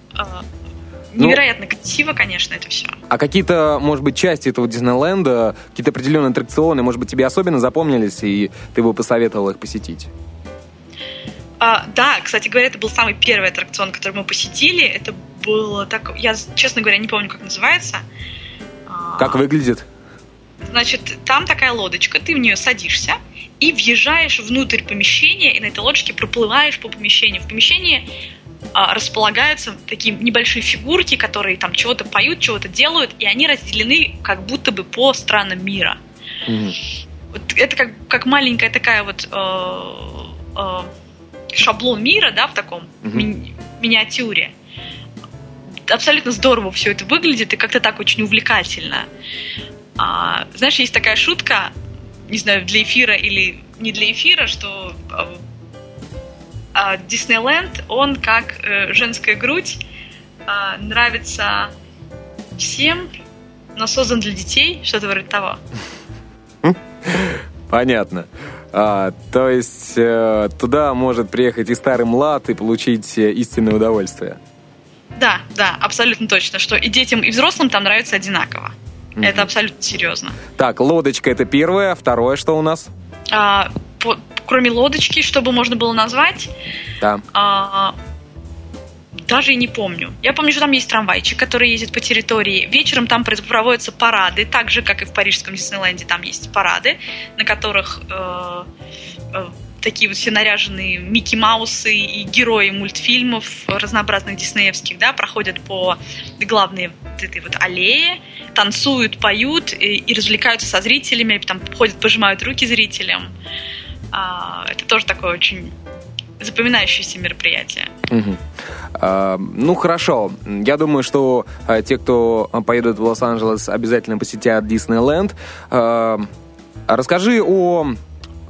Ну, Невероятно ну, красиво, конечно, это все. А какие-то, может быть, части этого Диснейленда, какие-то определенные аттракционы, может быть, тебе особенно запомнились, и ты бы посоветовал их посетить? А, да, кстати говоря, это был самый первый аттракцион, который мы посетили. Это было так... Я, честно говоря, не помню, как называется. А, как выглядит? Значит, там такая лодочка, ты в нее садишься и въезжаешь внутрь помещения, и на этой лодочке проплываешь по помещению. В помещении располагаются такие небольшие фигурки, которые там чего-то поют, чего-то делают, и они разделены как будто бы по странам мира. Mm-hmm. Вот это как, как маленькая такая вот э, э, шаблон мира, да, в таком mm-hmm. ми- миниатюре. Абсолютно здорово все это выглядит и как-то так очень увлекательно. А, знаешь, есть такая шутка, не знаю, для эфира или не для эфира, что а, а, Диснейленд, он как э, женская грудь, а, нравится всем, но создан для детей, что-то вроде того. Понятно. А, то есть э, туда может приехать и старый млад и получить э, истинное удовольствие. Да, да, абсолютно точно, что и детям, и взрослым там нравится одинаково. Mm-hmm. Это абсолютно серьезно. Так, лодочка это первое, второе что у нас? А, по, кроме лодочки, чтобы можно было назвать. Да. А, даже и не помню. Я помню, что там есть трамвайчик, который ездит по территории. Вечером там проводятся парады, так же, как и в парижском Диснейленде, там есть парады, на которых э, э, такие вот все наряженные Микки Маусы и герои мультфильмов разнообразных диснеевских, да, проходят по главной вот этой вот аллее, танцуют, поют и, и развлекаются со зрителями, там ходят, пожимают руки зрителям. А, это тоже такое очень запоминающееся мероприятие. Угу. А, ну хорошо, я думаю, что а, те, кто поедут в Лос-Анджелес, обязательно посетят Диснейленд. А, расскажи о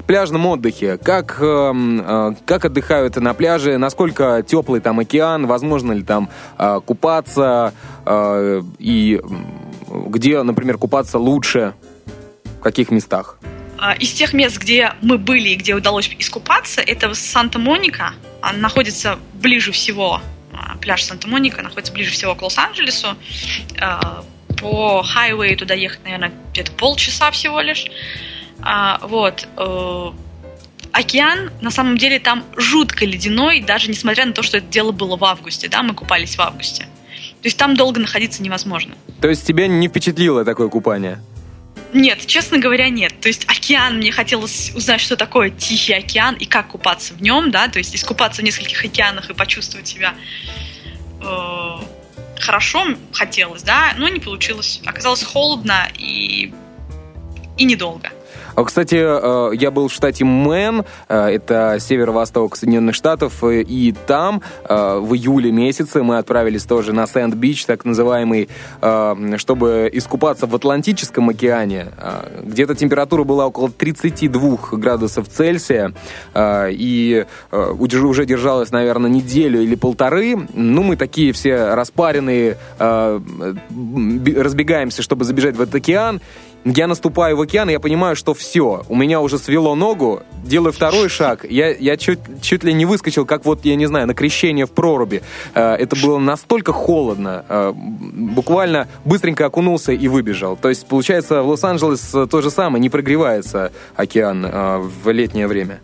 пляжном отдыхе. Как, э, как отдыхают на пляже? Насколько теплый там океан? Возможно ли там э, купаться? Э, и где, например, купаться лучше? В каких местах? А, из тех мест, где мы были и где удалось искупаться, это Санта-Моника. Она находится ближе всего, а, пляж Санта-Моника находится ближе всего к Лос-Анджелесу. А, по хайвею туда ехать, наверное, где-то полчаса всего лишь. Вот. Э, океан, на самом деле, там жутко ледяной, даже несмотря на то, что это дело было в августе, да, мы купались в августе. То есть там долго находиться невозможно. То есть тебя не впечатлило такое купание? Нет, честно говоря, нет. То есть океан, мне хотелось узнать, что такое Тихий океан и как купаться в нем, да, то есть искупаться в нескольких океанах и почувствовать себя э, хорошо хотелось, да, но не получилось. Оказалось холодно и, и недолго. Кстати, я был в штате Мэн, это северо-восток Соединенных Штатов, и там в июле месяце мы отправились тоже на Sand Beach, так называемый, чтобы искупаться в Атлантическом океане. Где-то температура была около 32 градусов Цельсия, и уже держалась, наверное, неделю или полторы. Ну, мы такие все распаренные, разбегаемся, чтобы забежать в этот океан. Я наступаю в океан, и я понимаю, что все, у меня уже свело ногу, делаю второй шаг, я, я чуть, чуть ли не выскочил, как вот, я не знаю, на крещение в проруби. Э, это было настолько холодно, э, буквально быстренько окунулся и выбежал. То есть, получается, в Лос-Анджелес то же самое, не прогревается океан э, в летнее время.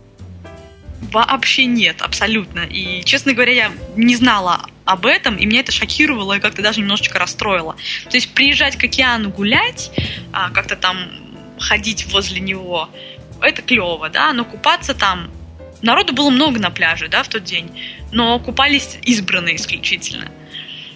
Вообще нет, абсолютно. И, честно говоря, я не знала об этом, и меня это шокировало и как-то даже немножечко расстроило. То есть приезжать к океану гулять, а, как-то там ходить возле него, это клево, да, но купаться там Народу было много на пляже, да, в тот день, но купались избранные исключительно.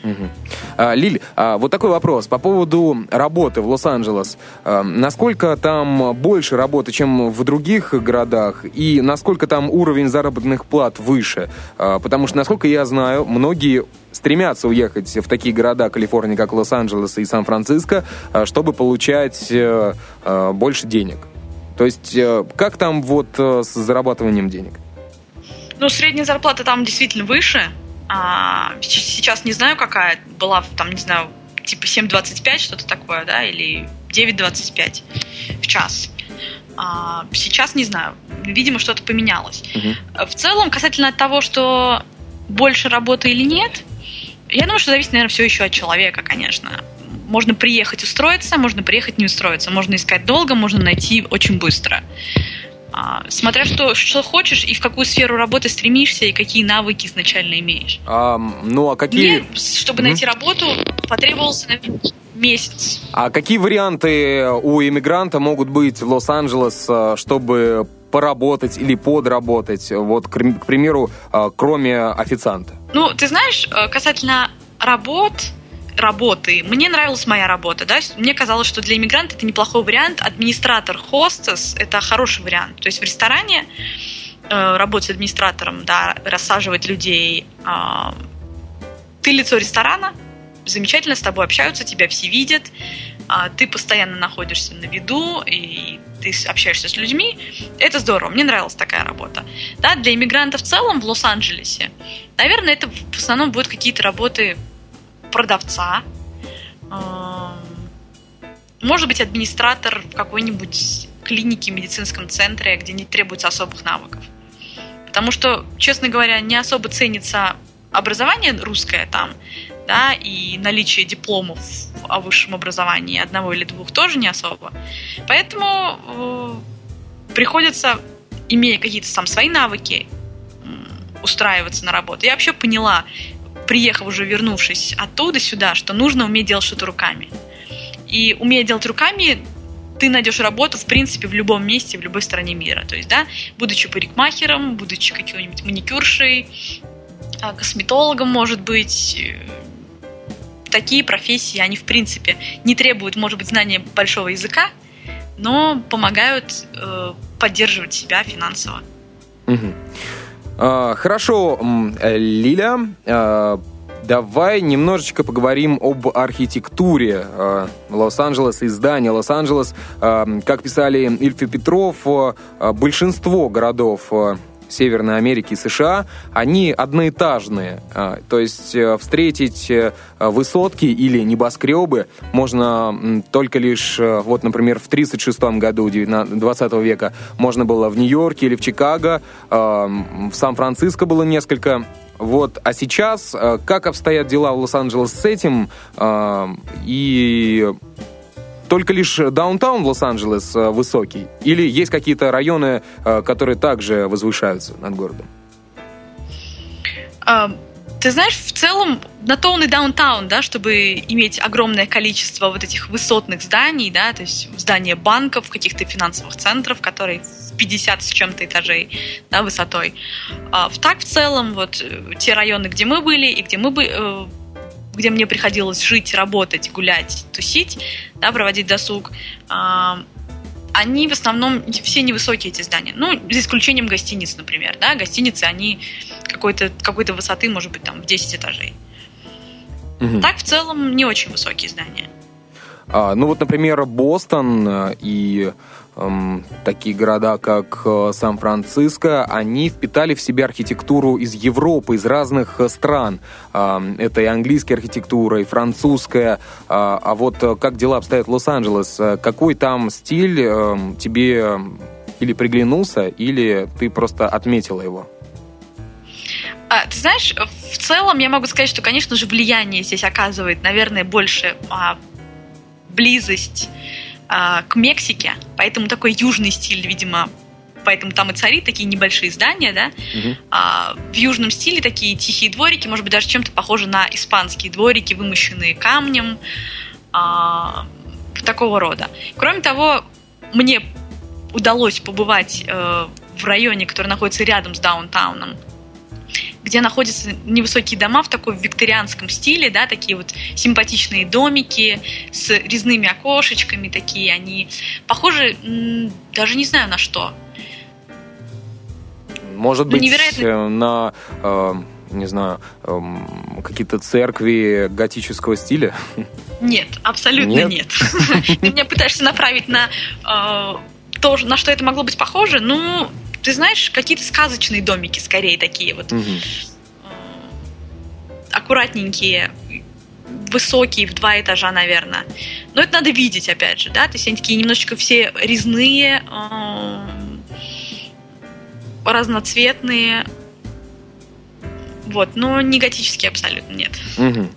Угу. Лиль, а, вот такой вопрос по поводу работы в Лос-Анджелес. А, насколько там больше работы, чем в других городах, и насколько там уровень заработных плат выше? Потому что, насколько я знаю, многие стремятся уехать в такие города Калифорнии, как Лос-Анджелес и Сан-Франциско, чтобы получать а, больше денег. То есть, а, как там вот а, с зарабатыванием денег? Ну, средняя зарплата там действительно выше, а, сейчас не знаю, какая была, там, не знаю, типа 7.25, что-то такое, да, или 9.25 в час. А, сейчас не знаю. Видимо, что-то поменялось. Угу. В целом, касательно того, что больше работы или нет, я думаю, что зависит, наверное, все еще от человека, конечно. Можно приехать устроиться, можно приехать не устроиться. Можно искать долго, можно найти очень быстро. А, смотря что, что хочешь и в какую сферу работы стремишься и какие навыки изначально имеешь. А, ну а какие... Мне, чтобы mm-hmm. найти работу, потребовался наверное, месяц. А какие варианты у иммигранта могут быть в Лос-Анджелес, а, чтобы поработать или подработать, вот, к, примеру, а, кроме официанта? Ну, ты знаешь, э, касательно работ, работы. Мне нравилась моя работа, да, мне казалось, что для иммигранта это неплохой вариант. Администратор, хостес – это хороший вариант. То есть в ресторане э, работать администратором, да, рассаживать людей. Э, ты лицо ресторана, замечательно с тобой общаются, тебя все видят, э, ты постоянно находишься на виду, и ты общаешься с людьми. Это здорово, мне нравилась такая работа. Да, для иммигрантов в целом в Лос-Анджелесе, наверное, это в основном будут какие-то работы продавца, может быть, администратор в какой-нибудь клинике, медицинском центре, где не требуется особых навыков. Потому что, честно говоря, не особо ценится образование русское там, да, и наличие дипломов о высшем образовании одного или двух тоже не особо. Поэтому э, приходится, имея какие-то там свои навыки, устраиваться на работу. Я вообще поняла, приехав уже, вернувшись оттуда сюда, что нужно уметь делать что-то руками. И умея делать руками, ты найдешь работу, в принципе, в любом месте, в любой стране мира. То есть, да, будучи парикмахером, будучи какой-нибудь маникюршей, а, косметологом, может быть, э, такие профессии, они, в принципе, не требуют, может быть, знания большого языка, но помогают э, поддерживать себя финансово. Угу. А, хорошо, Лиля, а, давай немножечко поговорим об архитектуре а, Лос-Анджелеса и здания Лос-Анджелес. Как писали Ильфи Петров, большинство городов Северной Америки и США, они одноэтажные. А, то есть э, встретить э, высотки или небоскребы можно только лишь, э, вот, например, в 1936 году 20 века можно было в Нью-Йорке или в Чикаго, в Сан-Франциско было несколько вот, а сейчас как обстоят дела в Лос-Анджелес с этим? И только лишь даунтаун Лос-Анджелес э, высокий? Или есть какие-то районы, э, которые также возвышаются над городом? А, ты знаешь, в целом на то он и даунтаун, да, чтобы иметь огромное количество вот этих высотных зданий, да, то есть здания банков, каких-то финансовых центров, которые в 50 с чем-то этажей да, высотой. А, так в целом вот э, те районы, где мы были и где мы бы где мне приходилось жить, работать, гулять, тусить, да, проводить досуг, они в основном все невысокие эти здания. Ну, за исключением гостиниц, например. Да? Гостиницы, они какой-то какой высоты, может быть, там в 10 этажей. Угу. Так, в целом, не очень высокие здания. А, ну вот, например, Бостон э, и такие города, как э, Сан-Франциско, они впитали в себя архитектуру из Европы, из разных э, стран. Это и английская архитектура, и французская. Э, а вот э, как дела обстоят в Лос-Анджелес? Какой там стиль э, тебе или приглянулся, или ты просто отметила его? А, ты знаешь, в целом я могу сказать, что, конечно же, влияние здесь оказывает, наверное, больше а, близость а, к Мексике, поэтому такой южный стиль, видимо, поэтому там и цари такие небольшие здания, да, угу. а, в южном стиле такие тихие дворики, может быть, даже чем-то похожи на испанские дворики, вымощенные камнем, а, такого рода. Кроме того, мне удалось побывать э, в районе, который находится рядом с даунтауном, где находятся невысокие дома в таком викторианском стиле, да, такие вот симпатичные домики с резными окошечками такие, они похожи, даже не знаю на что. Может ну, быть, невероятно... Э, на, э, не знаю, э, какие-то церкви готического стиля? Нет, абсолютно нет. нет. Ты меня пытаешься направить на э, то, на что это могло быть похоже, ну, ты знаешь, какие-то сказочные домики скорее такие вот. Угу. Аккуратненькие, высокие, в два этажа, наверное. Но это надо видеть, опять же, да, то есть они такие немножечко все резные, э, разноцветные, вот, но не готические абсолютно, нет. Угу.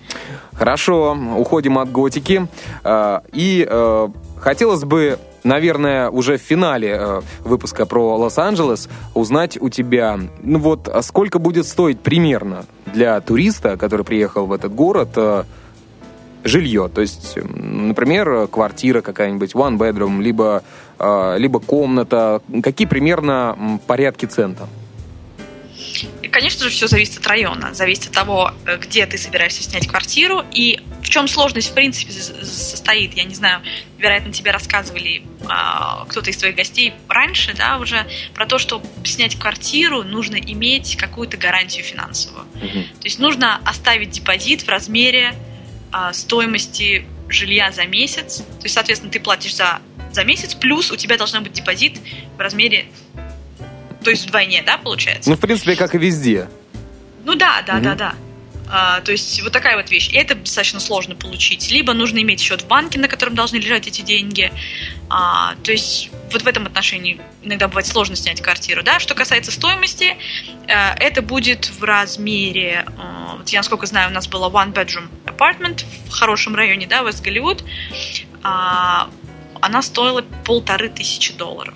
Хорошо, уходим от готики. А, и э, хотелось бы наверное, уже в финале э, выпуска про Лос-Анджелес узнать у тебя, ну вот, а сколько будет стоить примерно для туриста, который приехал в этот город, э, жилье. То есть, например, квартира какая-нибудь, one bedroom, либо, э, либо комната. Какие примерно порядки цента? Конечно же, все зависит от района, зависит от того, э, где ты собираешься снять квартиру и в чем сложность, в принципе, состоит. Я не знаю, вероятно, тебе рассказывали а, кто-то из твоих гостей раньше, да, уже про то, что снять квартиру нужно иметь какую-то гарантию финансовую. Mm-hmm. То есть нужно оставить депозит в размере а, стоимости жилья за месяц. То есть, соответственно, ты платишь за, за месяц, плюс у тебя должен быть депозит в размере то есть вдвойне, да, получается? Ну, в принципе, как и везде. Ну да, да, угу. да, да. А, то есть вот такая вот вещь. И это достаточно сложно получить. Либо нужно иметь счет в банке, на котором должны лежать эти деньги. А, то есть вот в этом отношении иногда бывает сложно снять квартиру. Да? Что касается стоимости, а, это будет в размере, а, вот я насколько знаю, у нас было one bedroom apartment в хорошем районе, да, Вест Голливуд. А, она стоила полторы тысячи долларов.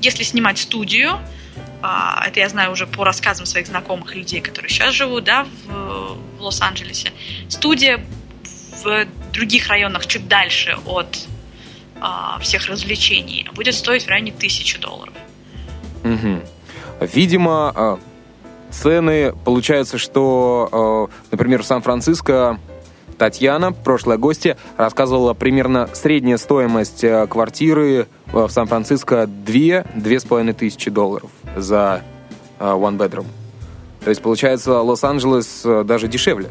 Если снимать студию, а, это я знаю уже по рассказам своих знакомых людей, которые сейчас живут, да, в, в Лос-Анджелесе. Студия в других районах чуть дальше от а, всех развлечений будет стоить в районе тысячи долларов. Угу. Видимо, а, цены, получается, что, например, в Сан-Франциско Татьяна, прошлая гостья, рассказывала примерно средняя стоимость квартиры в Сан-Франциско 2-2,5 тысячи долларов за uh, one bedroom. То есть, получается, Лос-Анджелес uh, даже дешевле.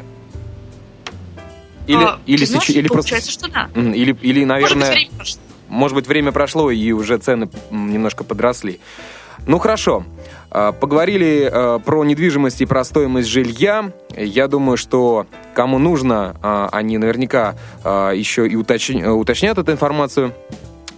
Или, а, или, знаешь, или получается, просто... что да. Или, или наверное... Может быть, время прошло. Может быть, время прошло, и уже цены немножко подросли. Ну, хорошо. А, поговорили про недвижимость и про стоимость жилья. Я думаю, что кому нужно, они наверняка еще и уточнят эту информацию.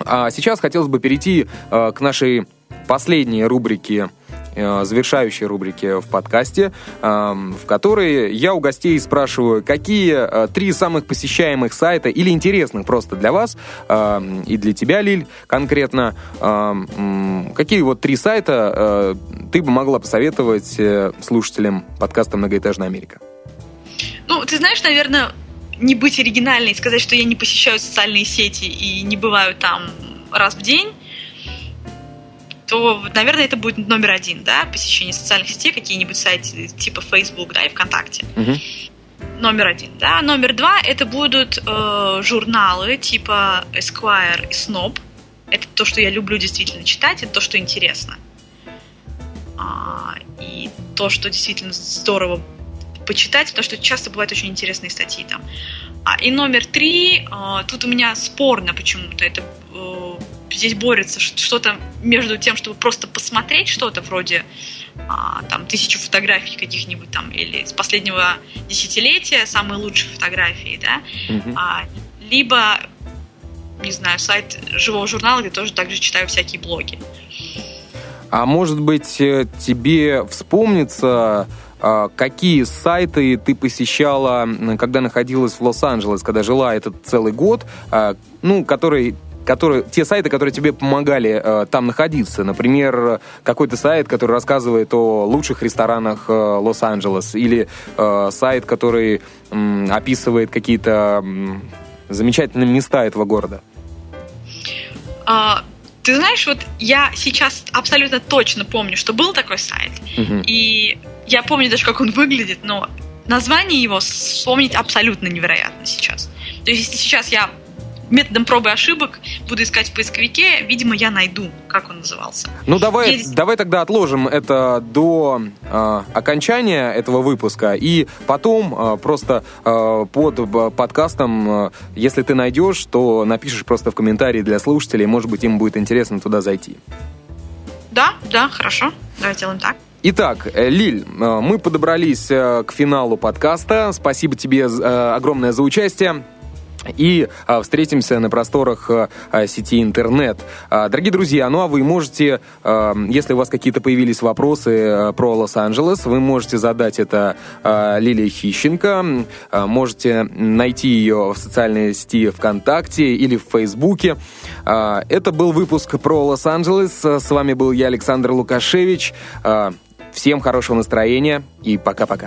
А сейчас хотелось бы перейти к нашей последней рубрики э, завершающей рубрики в подкасте, эм, в которой я у гостей спрашиваю, какие э, три самых посещаемых сайта или интересных просто для вас эм, и для тебя, Лиль, конкретно, эм, какие вот три сайта э, ты бы могла посоветовать слушателям подкаста «Многоэтажная Америка»? Ну, ты знаешь, наверное, не быть оригинальной и сказать, что я не посещаю социальные сети и не бываю там раз в день, то, наверное, это будет номер один, да, посещение социальных сетей, какие-нибудь сайты типа Facebook, да, и ВКонтакте. Угу. Номер один, да. Номер два это будут э, журналы типа Esquire и Snob. Это то, что я люблю действительно читать, это то, что интересно. А, и то, что действительно здорово почитать, потому что часто бывают очень интересные статьи там. А, и номер три, а, тут у меня спорно почему-то, это э, здесь борется что-то между тем, чтобы просто посмотреть что-то вроде а, там тысячу фотографий каких-нибудь там или с последнего десятилетия самые лучшие фотографии, да, mm-hmm. а, либо не знаю сайт живого журнала, где тоже также читаю всякие блоги. А может быть э, тебе вспомнится а, какие сайты ты посещала, когда находилась в Лос-Анджелес, когда жила этот целый год, а, ну, который которые, те сайты, которые тебе помогали э, там находиться. Например, какой-то сайт, который рассказывает о лучших ресторанах э, Лос-Анджелес, или э, сайт, который э, описывает какие-то э, замечательные места этого города. А, ты знаешь, вот я сейчас абсолютно точно помню, что был такой сайт, угу. и я помню даже, как он выглядит, но название его вспомнить абсолютно невероятно сейчас. То есть, если сейчас я методом пробы и ошибок буду искать в поисковике, видимо, я найду, как он назывался. Ну, давай, Есть... давай тогда отложим это до э, окончания этого выпуска, и потом э, просто э, под подкастом, э, если ты найдешь, то напишешь просто в комментарии для слушателей, может быть, им будет интересно туда зайти. Да, да, хорошо. Давай сделаем так. Итак, э, Лиль, э, мы подобрались э, к финалу подкаста. Спасибо тебе огромное за участие и а, встретимся на просторах а, сети интернет. А, дорогие друзья, ну а вы можете, а, если у вас какие-то появились вопросы а, про Лос-Анджелес, вы можете задать это а, Лилии Хищенко, а, можете найти ее в социальной сети ВКонтакте или в Фейсбуке. А, это был выпуск про Лос-Анджелес. С вами был я, Александр Лукашевич. А, Всем хорошего настроения и пока-пока.